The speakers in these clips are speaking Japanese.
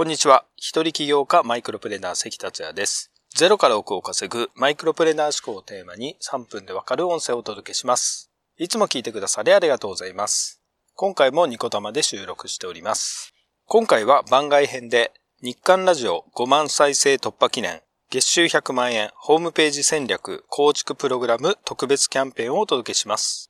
こんにちは。一人起業家マイクロプレーナー関達也です。ゼロから億を稼ぐマイクロプレーナー思考をテーマに3分でわかる音声をお届けします。いつも聞いてくださりありがとうございます。今回もニコ玉で収録しております。今回は番外編で日刊ラジオ5万再生突破記念月収100万円ホームページ戦略構築プログラム特別キャンペーンをお届けします。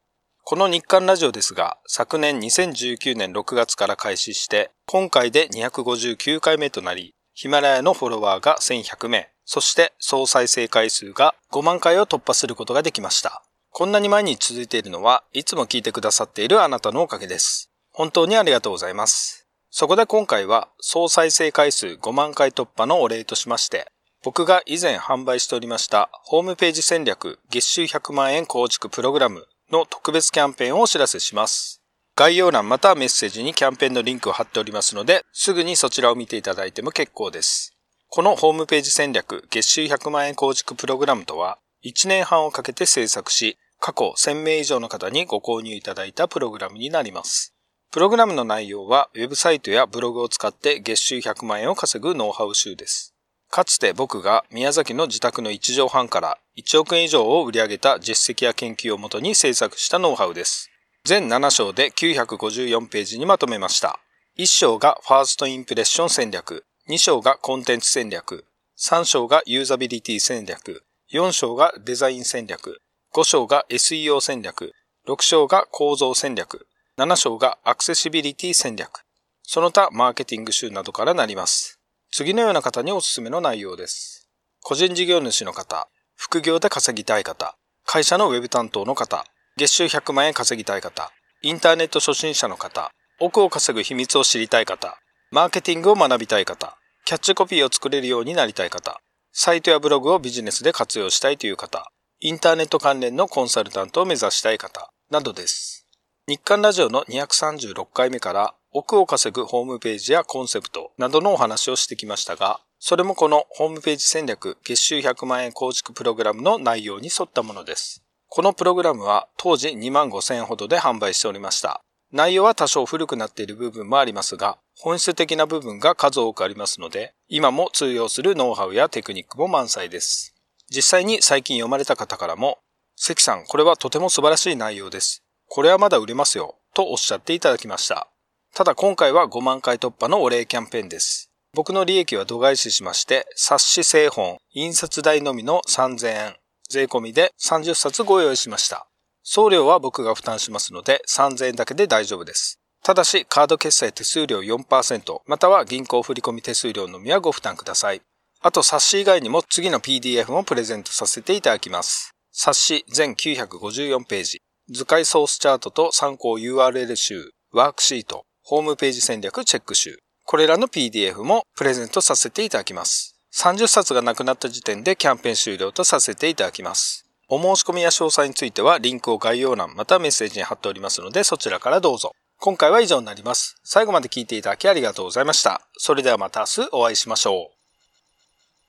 この日刊ラジオですが、昨年2019年6月から開始して、今回で259回目となり、ヒマラヤのフォロワーが1100名、そして総再生回数が5万回を突破することができました。こんなに前に続いているのは、いつも聞いてくださっているあなたのおかげです。本当にありがとうございます。そこで今回は、総再生回数5万回突破のお礼としまして、僕が以前販売しておりましたホームページ戦略月収100万円構築プログラムの特別キャンペーンをお知らせします。概要欄またはメッセージにキャンペーンのリンクを貼っておりますので、すぐにそちらを見ていただいても結構です。このホームページ戦略月収100万円構築プログラムとは、1年半をかけて制作し、過去1000名以上の方にご購入いただいたプログラムになります。プログラムの内容は、ウェブサイトやブログを使って月収100万円を稼ぐノウハウ集です。かつて僕が宮崎の自宅の1畳半から1億円以上を売り上げた実績や研究をもとに制作したノウハウです。全7章で954ページにまとめました。1章がファーストインプレッション戦略、2章がコンテンツ戦略、3章がユーザビリティ戦略、4章がデザイン戦略、5章が SEO 戦略、6章が構造戦略、7章がアクセシビリティ戦略、その他マーケティング集などからなります。次のような方におすすめの内容です。個人事業主の方、副業で稼ぎたい方、会社のウェブ担当の方、月収100万円稼ぎたい方、インターネット初心者の方、奥を稼ぐ秘密を知りたい方、マーケティングを学びたい方、キャッチコピーを作れるようになりたい方、サイトやブログをビジネスで活用したいという方、インターネット関連のコンサルタントを目指したい方、などです。日刊ラジオの236回目から奥を稼ぐホームページやコンセプトなどのお話をしてきましたが、それもこのホームページ戦略月収100万円構築プログラムの内容に沿ったものです。このプログラムは当時2万5千円ほどで販売しておりました。内容は多少古くなっている部分もありますが、本質的な部分が数多くありますので、今も通用するノウハウやテクニックも満載です。実際に最近読まれた方からも、関さん、これはとても素晴らしい内容です。これはまだ売れますよ、とおっしゃっていただきました。ただ今回は5万回突破のお礼キャンペーンです。僕の利益は度外視しまして、冊子製本、印刷代のみの3000円、税込みで30冊ご用意しました。送料は僕が負担しますので3000円だけで大丈夫です。ただし、カード決済手数料4%、または銀行振込手数料のみはご負担ください。あと冊子以外にも次の PDF もプレゼントさせていただきます。冊子全954ページ、図解ソースチャートと参考 URL 集、ワークシート、ホームページ戦略チェック集。これらの PDF もプレゼントさせていただきます。30冊がなくなった時点でキャンペーン終了とさせていただきます。お申し込みや詳細についてはリンクを概要欄またメッセージに貼っておりますのでそちらからどうぞ。今回は以上になります。最後まで聞いていただきありがとうございました。それではまた明日お会いしましょう。